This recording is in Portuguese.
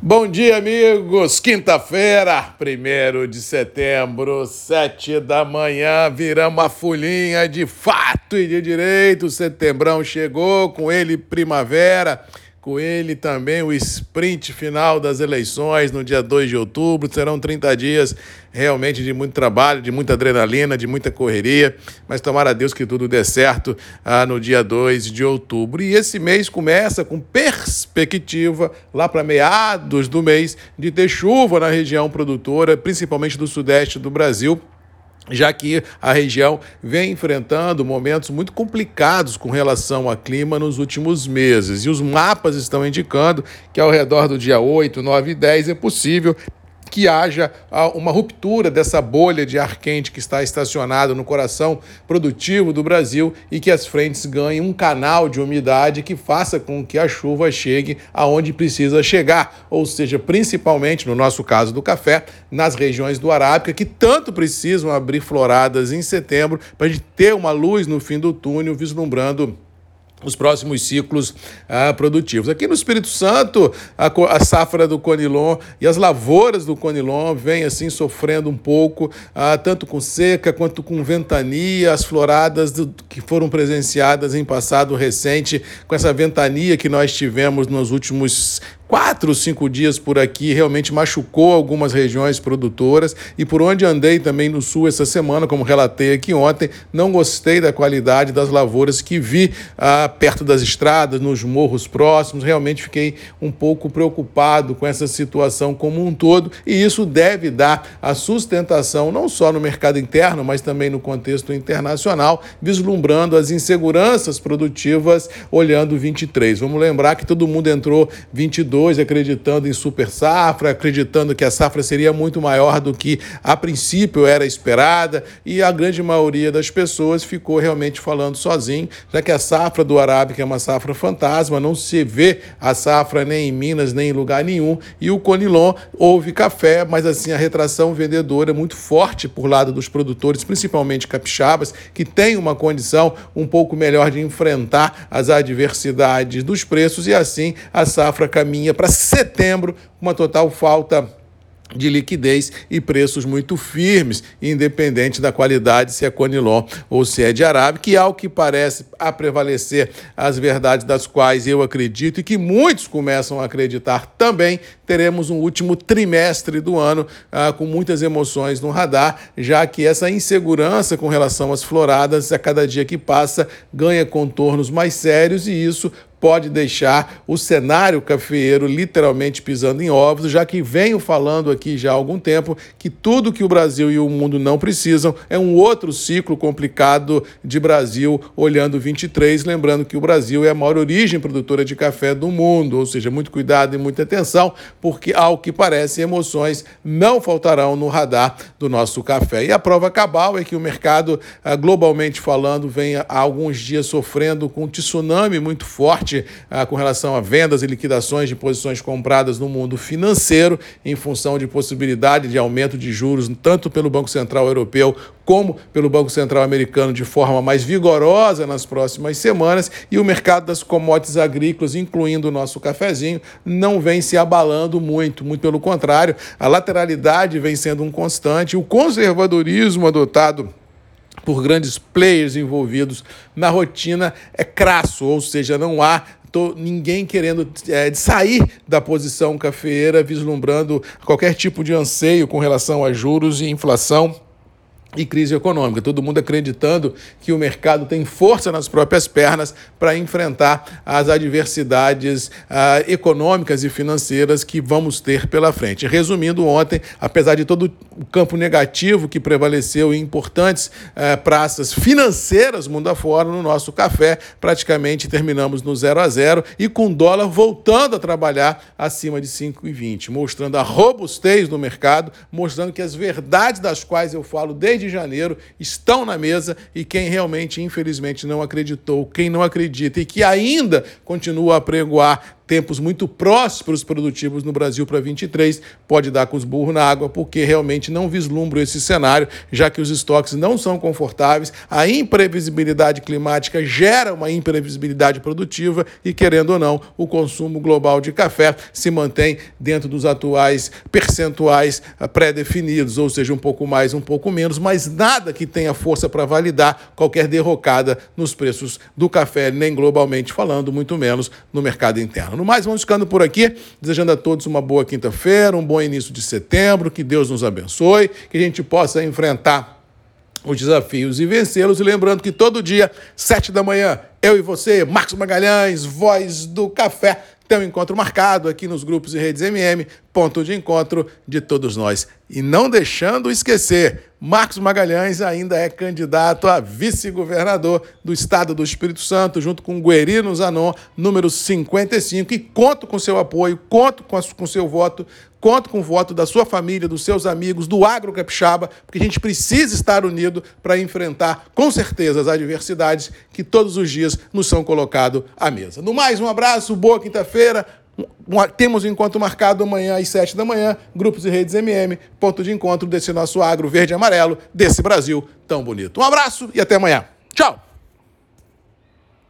Bom dia, amigos. Quinta-feira, 1 de setembro, 7 da manhã, viramos a folhinha de fato e de direito. Setembrão chegou, com ele primavera com ele também o sprint final das eleições no dia 2 de outubro. Serão 30 dias realmente de muito trabalho, de muita adrenalina, de muita correria, mas tomara a Deus que tudo dê certo ah, no dia 2 de outubro. E esse mês começa com perspectiva, lá para meados do mês, de ter chuva na região produtora, principalmente do sudeste do Brasil já que a região vem enfrentando momentos muito complicados com relação ao clima nos últimos meses. E os mapas estão indicando que ao redor do dia 8, 9 e 10 é possível que haja ah, uma ruptura dessa bolha de ar quente que está estacionada no coração produtivo do Brasil e que as frentes ganhem um canal de umidade que faça com que a chuva chegue aonde precisa chegar, ou seja, principalmente no nosso caso do café, nas regiões do Arábica que tanto precisam abrir floradas em setembro para a gente ter uma luz no fim do túnel vislumbrando os próximos ciclos ah, produtivos. Aqui no Espírito Santo, a, a, safra do Conilon e as lavouras do Conilon vêm assim sofrendo um pouco, ah, tanto com seca quanto com ventania, as floradas do, que foram presenciadas em passado recente, com essa ventania que nós tivemos nos últimos quatro, cinco dias por aqui, realmente machucou algumas regiões produtoras. E por onde andei também no sul essa semana, como relatei aqui ontem, não gostei da qualidade das lavouras que vi ah, perto das estradas, nos morros próximos, realmente fiquei um pouco preocupado com essa situação como um todo. E isso deve dar a sustentação não só no mercado interno, mas também no contexto internacional, vislumbrando as inseguranças produtivas olhando 23. Vamos lembrar que todo mundo entrou 22 22 acreditando em super safra, acreditando que a safra seria muito maior do que a princípio era esperada, e a grande maioria das pessoas ficou realmente falando sozinho, já que a safra do Arábica é uma safra fantasma, não se vê a safra nem em Minas, nem em lugar nenhum, e o Conilon houve café, mas assim a retração vendedora é muito forte por lado dos produtores, principalmente capixabas, que têm uma condição um pouco melhor de enfrentar as adversidades dos preços e assim a safra caminha para setembro, uma total falta de liquidez e preços muito firmes, independente da qualidade, se é Conilon ou se é de Arábica, que ao que parece a prevalecer as verdades das quais eu acredito e que muitos começam a acreditar também, teremos um último trimestre do ano ah, com muitas emoções no radar, já que essa insegurança com relação às floradas, a cada dia que passa, ganha contornos mais sérios e isso pode deixar o cenário cafeeiro literalmente pisando em ovos, já que venho falando aqui já há algum tempo que tudo que o Brasil e o mundo não precisam é um outro ciclo complicado de Brasil olhando 23, lembrando que o Brasil é a maior origem produtora de café do mundo, ou seja, muito cuidado e muita atenção, porque ao que parece emoções não faltarão no radar do nosso café. E a prova cabal é que o mercado, ah, globalmente falando, vem há alguns dias sofrendo com um tsunami muito forte forte ah, com relação a vendas e liquidações de posições compradas no mundo financeiro, em função de possibilidade de aumento de juros, tanto pelo Banco Central Europeu como pelo Banco Central Americano, de forma mais vigorosa nas próximas semanas, e o mercado das commodities agrícolas, incluindo o nosso cafezinho, não vem se abalando muito, muito pelo contrário, a lateralidade vem sendo um constante, o conservadorismo adotado por grandes players envolvidos na rotina. É crasso, ou seja, não há tô, ninguém querendo é, sair da posição cafeeira, vislumbrando qualquer tipo de anseio com relação a juros e inflação e crise econômica. Todo mundo acreditando que o mercado tem força nas próprias pernas para enfrentar as adversidades ah, econômicas e financeiras que vamos ter pela frente. Resumindo, ontem, apesar de todo o campo negativo que prevaleceu em importantes ah, praças financeiras mundo afora, no nosso café, praticamente terminamos no 0 a 0 e com dólar voltando a trabalhar acima de 5,20, mostrando a robustez do mercado, mostrando que as verdades das quais eu falo desde janeiro estão na mesa e quem realmente, infelizmente, não acreditou, quem não acredita e que ainda continua a pregoar tempos muito prósperos produtivos no Brasil para 23, pode dar com os burros na água, porque realmente não vislumbro esse cenário, já que os estoques não são confortáveis, a imprevisibilidade climática gera uma imprevisibilidade produtiva e, querendo ou não, o consumo global de café se mantém dentro dos atuais percentuais ah, pré-definidos, ou seja, um pouco mais, um pouco menos, mas nada que tenha força para validar qualquer derrocada nos preços do café, nem globalmente falando, muito menos no mercado interno. No mais, vamos ficando por aqui, desejando a todos uma boa quinta-feira, um bom início de setembro, que Deus nos abençoe, que a gente possa enfrentar os desafios e vencê-los. E lembrando que todo dia, sete da manhã, eu e você, Marcos Magalhães, voz do café, tem um encontro marcado aqui nos grupos e redes MM, ponto de encontro de todos nós. E não deixando esquecer, Marcos Magalhães ainda é candidato a vice-governador do estado do Espírito Santo, junto com Guerino Zanon, número 55, e conto com seu apoio, conto com, com seu voto, conto com o voto da sua família, dos seus amigos, do agro capixaba, porque a gente precisa estar unido para enfrentar, com certeza, as adversidades que todos os dias nos são colocados à mesa. No mais, um abraço, boa quinta-feira, temos um encontro marcado amanhã às 7 da manhã, grupos e redes MM, ponto de encontro desse nosso agro verde e amarelo, desse Brasil tão bonito. Um abraço e até amanhã. Tchau!